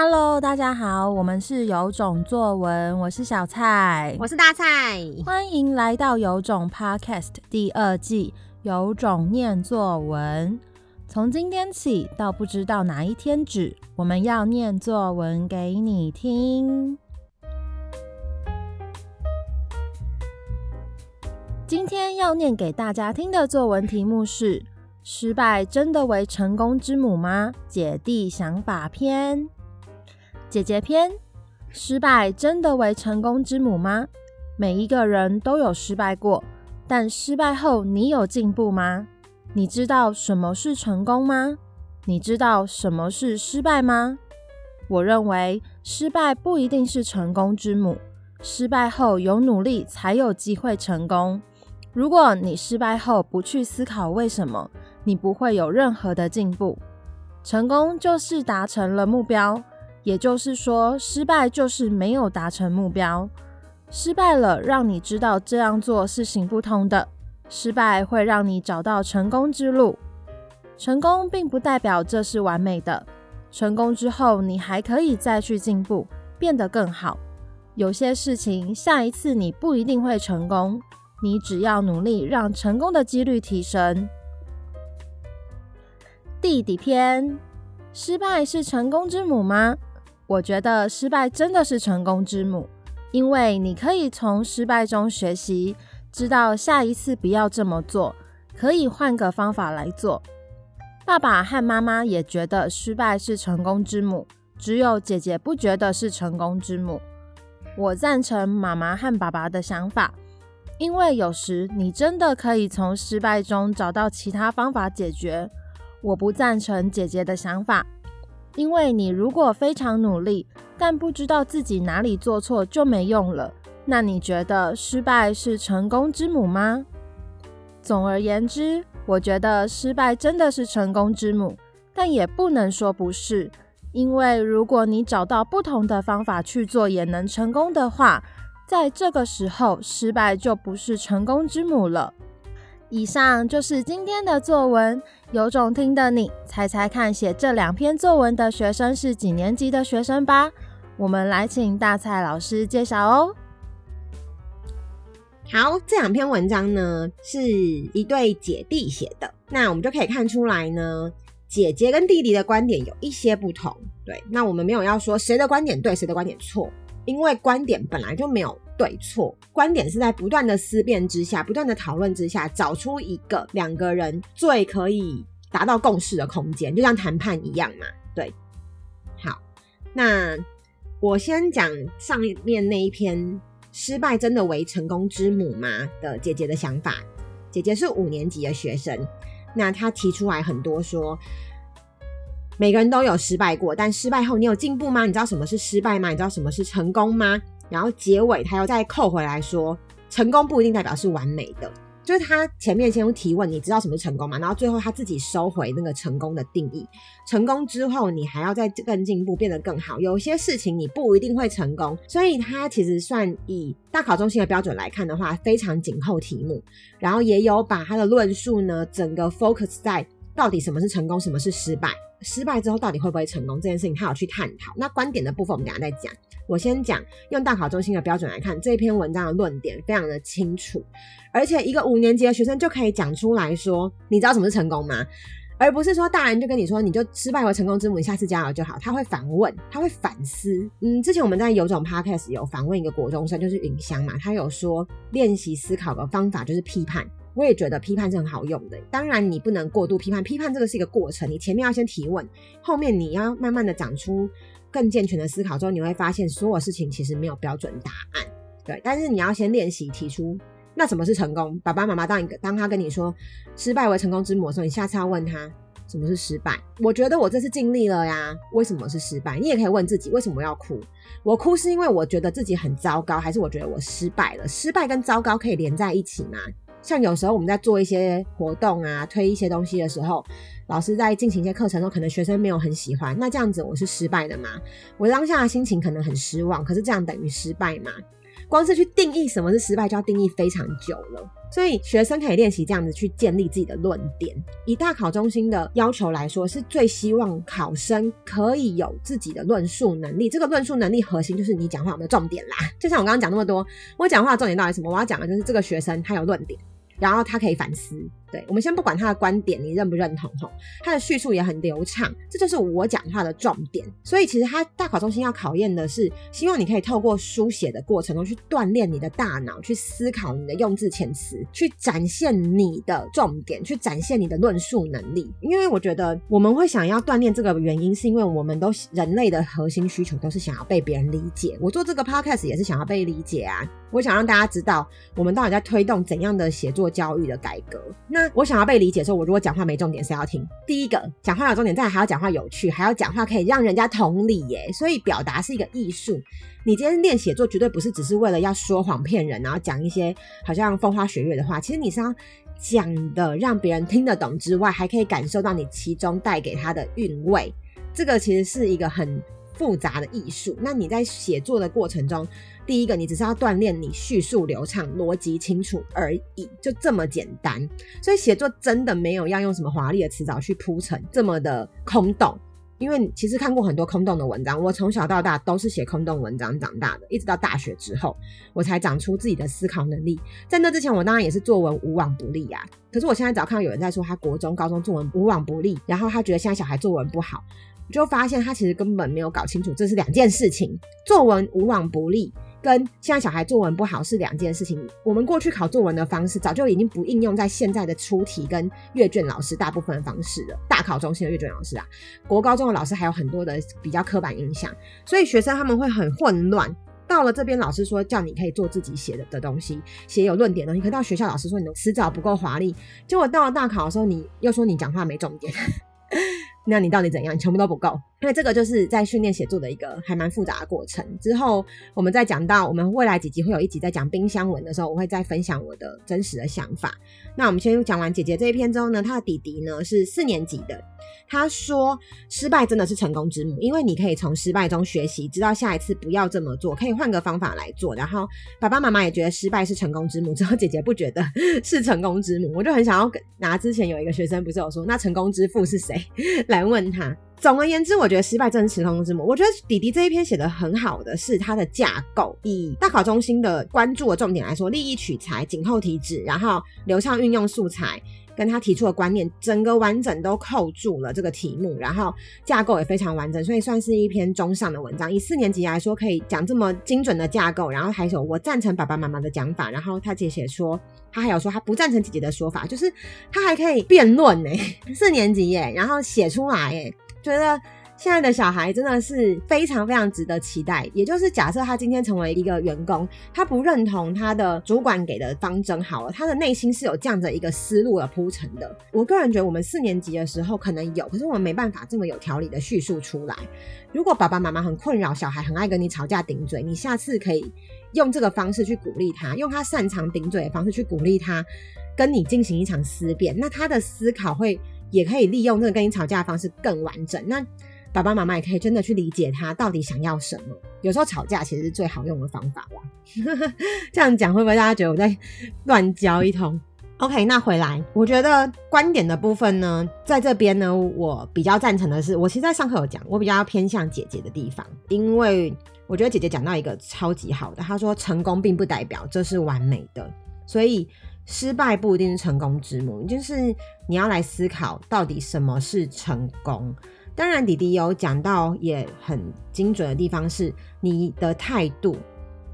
Hello，大家好，我们是有种作文，我是小蔡，我是大蔡，欢迎来到有种 Podcast 第二季，有种念作文。从今天起到不知道哪一天止，我们要念作文给你听。今天要念给大家听的作文题目是：失败真的为成功之母吗？姐弟想法篇。姐姐篇：失败真的为成功之母吗？每一个人都有失败过，但失败后你有进步吗？你知道什么是成功吗？你知道什么是失败吗？我认为失败不一定是成功之母，失败后有努力才有机会成功。如果你失败后不去思考为什么，你不会有任何的进步。成功就是达成了目标。也就是说，失败就是没有达成目标。失败了，让你知道这样做是行不通的。失败会让你找到成功之路。成功并不代表这是完美的。成功之后，你还可以再去进步，变得更好。有些事情，下一次你不一定会成功，你只要努力，让成功的几率提升。弟弟篇：失败是成功之母吗？我觉得失败真的是成功之母，因为你可以从失败中学习，知道下一次不要这么做，可以换个方法来做。爸爸和妈妈也觉得失败是成功之母，只有姐姐不觉得是成功之母。我赞成妈妈和爸爸的想法，因为有时你真的可以从失败中找到其他方法解决。我不赞成姐姐的想法。因为你如果非常努力，但不知道自己哪里做错就没用了，那你觉得失败是成功之母吗？总而言之，我觉得失败真的是成功之母，但也不能说不是，因为如果你找到不同的方法去做也能成功的话，在这个时候，失败就不是成功之母了。以上就是今天的作文，有种听的你猜猜看，写这两篇作文的学生是几年级的学生吧？我们来请大蔡老师介绍哦。好，这两篇文章呢是一对姐弟写的，那我们就可以看出来呢，姐姐跟弟弟的观点有一些不同。对，那我们没有要说谁的观点对，谁的观点错，因为观点本来就没有。对错观点是在不断的思辨之下，不断的讨论之下，找出一个两个人最可以达到共识的空间，就像谈判一样嘛。对，好，那我先讲上面那一篇“失败真的为成功之母吗”的姐姐的想法。姐姐是五年级的学生，那她提出来很多说，每个人都有失败过，但失败后你有进步吗？你知道什么是失败吗？你知道什么是成功吗？然后结尾他又再扣回来说，成功不一定代表是完美的，就是他前面先用提问，你知道什么是成功吗？然后最后他自己收回那个成功的定义。成功之后，你还要再更进步，变得更好。有些事情你不一定会成功，所以他其实算以大考中心的标准来看的话，非常紧扣题目。然后也有把他的论述呢，整个 focus 在到底什么是成功，什么是失败。失败之后到底会不会成功这件事情，他有去探讨。那观点的部分我们等下再讲。我先讲用大考中心的标准来看，这篇文章的论点非常的清楚，而且一个五年级的学生就可以讲出来说，你知道什么是成功吗？而不是说大人就跟你说，你就失败和成功之母，下次加油就好。他会反问，他会反思。嗯，之前我们在有种 podcast 有访问一个国中生，就是允香嘛，他有说练习思考的方法就是批判。我也觉得批判是很好用的，当然你不能过度批判，批判这个是一个过程，你前面要先提问，后面你要慢慢的长出更健全的思考之后，你会发现所有事情其实没有标准答案，对，但是你要先练习提出，那什么是成功？爸爸妈妈当一个当他跟你说失败为成功之母的时候，你下次要问他什么是失败？我觉得我这次尽力了呀，为什么是失败？你也可以问自己，为什么要哭？我哭是因为我觉得自己很糟糕，还是我觉得我失败了？失败跟糟糕可以连在一起吗？像有时候我们在做一些活动啊，推一些东西的时候，老师在进行一些课程的时候，可能学生没有很喜欢，那这样子我是失败的吗？我当下的心情可能很失望，可是这样等于失败吗？光是去定义什么是失败，就要定义非常久了。所以学生可以练习这样子去建立自己的论点。以大考中心的要求来说，是最希望考生可以有自己的论述能力。这个论述能力核心就是你讲话有没有重点啦。就像我刚刚讲那么多，我讲话的重点到底是什么？我要讲的就是这个学生他有论点。然后他可以反思，对，我们先不管他的观点，你认不认同吼？他的叙述也很流畅，这就是我讲话的重点。所以其实他大考中心要考验的是，希望你可以透过书写的过程中去锻炼你的大脑，去思考你的用字遣词，去展现你的重点，去展现你的论述能力。因为我觉得我们会想要锻炼这个原因，是因为我们都人类的核心需求都是想要被别人理解。我做这个 podcast 也是想要被理解啊。我想让大家知道，我们到底在推动怎样的写作教育的改革。我想要被理解的时候，我如果讲话没重点，谁要听？第一个，讲话有重点，再还要讲话有趣，还要讲话可以让人家同理耶。所以表达是一个艺术。你今天练写作，绝对不是只是为了要说谎骗人，然后讲一些好像风花雪月的话。其实你是要讲的让别人听得懂之外，还可以感受到你其中带给他的韵味。这个其实是一个很复杂的艺术。那你在写作的过程中，第一个，你只是要锻炼你叙述流畅、逻辑清楚而已，就这么简单。所以写作真的没有要用什么华丽的词藻去铺陈，这么的空洞。因为其实看过很多空洞的文章，我从小到大都是写空洞文章长大的，一直到大学之后，我才长出自己的思考能力。在那之前，我当然也是作文无往不利呀。可是我现在只要看到有人在说他国中、高中作文无往不利，然后他觉得现在小孩作文不好。就发现他其实根本没有搞清楚，这是两件事情。作文无往不利，跟现在小孩作文不好是两件事情。我们过去考作文的方式，早就已经不应用在现在的出题跟阅卷老师大部分的方式了。大考中心的阅卷老师啊，国高中的老师还有很多的比较刻板印象，所以学生他们会很混乱。到了这边，老师说叫你可以做自己写的的东西，写有论点的东西。可到学校，老师说你的词藻不够华丽。结果到了大考的时候，你又说你讲话没重点。那你到底怎样？全部都不够，因为这个就是在训练写作的一个还蛮复杂的过程。之后我们再讲到我们未来几集会有一集在讲冰箱文的时候，我会再分享我的真实的想法。那我们先讲完姐姐这一篇之后呢，她的弟弟呢是四年级的。他说：“失败真的是成功之母，因为你可以从失败中学习，知道下一次不要这么做，可以换个方法来做。然后爸爸妈妈也觉得失败是成功之母，之后姐姐不觉得是成功之母。我就很想要拿之前有一个学生不是有说，那成功之父是谁 来问他。总而言之，我觉得失败真是成功之母。我觉得弟弟这一篇写得很好的是他的架构，以大考中心的关注的重点来说，立意取材、紧扣题旨，然后流畅运用素材。”跟他提出的观念，整个完整都扣住了这个题目，然后架构也非常完整，所以算是一篇中上的文章。以四年级来说，可以讲这么精准的架构，然后还有我赞成爸爸妈妈的讲法，然后他姐姐说，他还有说他不赞成姐姐的说法，就是他还可以辩论呢，四年级耶，然后写出来耶，觉得。现在的小孩真的是非常非常值得期待。也就是假设他今天成为一个员工，他不认同他的主管给的方针，好了，他的内心是有这样的一个思路的铺陈的。我个人觉得，我们四年级的时候可能有，可是我们没办法这么有条理的叙述出来。如果爸爸妈妈很困扰，小孩很爱跟你吵架顶嘴，你下次可以用这个方式去鼓励他，用他擅长顶嘴的方式去鼓励他，跟你进行一场思辨。那他的思考会也可以利用这个跟你吵架的方式更完整。那爸爸妈妈也可以真的去理解他到底想要什么。有时候吵架其实是最好用的方法吧。这样讲会不会大家觉得我在乱教一通？OK，那回来，我觉得观点的部分呢，在这边呢，我比较赞成的是，我其实在上课有讲，我比较偏向姐姐的地方，因为我觉得姐姐讲到一个超级好的，她说成功并不代表这是完美的，所以失败不一定是成功之母，就是你要来思考到底什么是成功。当然，弟弟有讲到也很精准的地方是你的态度。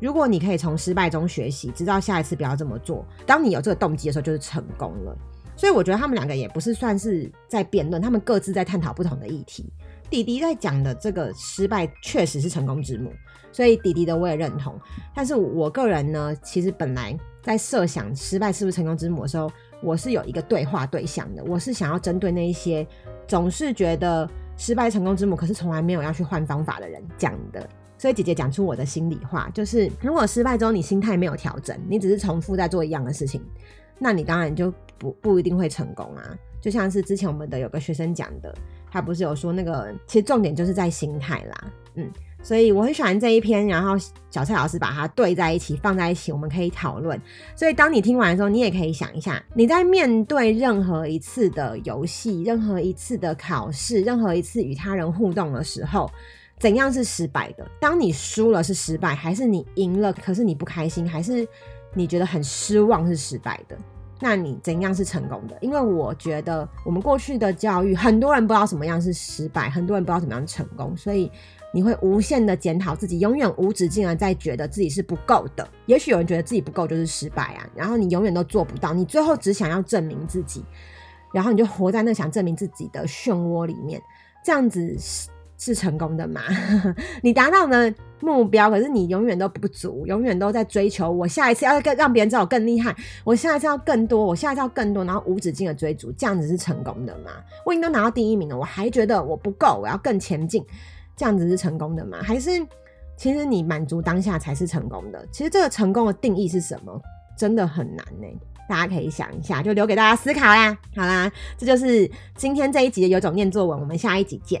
如果你可以从失败中学习，知道下一次不要这么做，当你有这个动机的时候，就是成功了。所以我觉得他们两个也不是算是在辩论，他们各自在探讨不同的议题。弟弟在讲的这个失败确实是成功之母，所以弟弟的我也认同。但是我个人呢，其实本来在设想失败是不是成功之母的时候，我是有一个对话对象的，我是想要针对那一些总是觉得。失败成功之母，可是从来没有要去换方法的人讲的。所以姐姐讲出我的心里话，就是如果失败之后你心态没有调整，你只是重复在做一样的事情，那你当然就不不一定会成功啊。就像是之前我们的有个学生讲的，他不是有说那个，其实重点就是在心态啦，嗯。所以我很喜欢这一篇，然后小蔡老师把它对在一起，放在一起，我们可以讨论。所以当你听完的时候，你也可以想一下，你在面对任何一次的游戏、任何一次的考试、任何一次与他人互动的时候，怎样是失败的？当你输了是失败，还是你赢了？可是你不开心，还是你觉得很失望是失败的？那你怎样是成功的？因为我觉得我们过去的教育，很多人不知道什么样是失败，很多人不知道怎么样成功，所以你会无限的检讨自己，永远无止境的在觉得自己是不够的。也许有人觉得自己不够就是失败啊，然后你永远都做不到，你最后只想要证明自己，然后你就活在那想证明自己的漩涡里面，这样子。是成功的吗？你达到了目标，可是你永远都不足，永远都在追求。我下一次要更让别人知道我更厉害，我下一次要更多，我下一次要更多，然后无止境的追逐，这样子是成功的吗？我已经都拿到第一名了，我还觉得我不够，我要更前进，这样子是成功的吗？还是其实你满足当下才是成功的？其实这个成功的定义是什么？真的很难呢。大家可以想一下，就留给大家思考啦。好啦，这就是今天这一集的有种念作文，我们下一集见。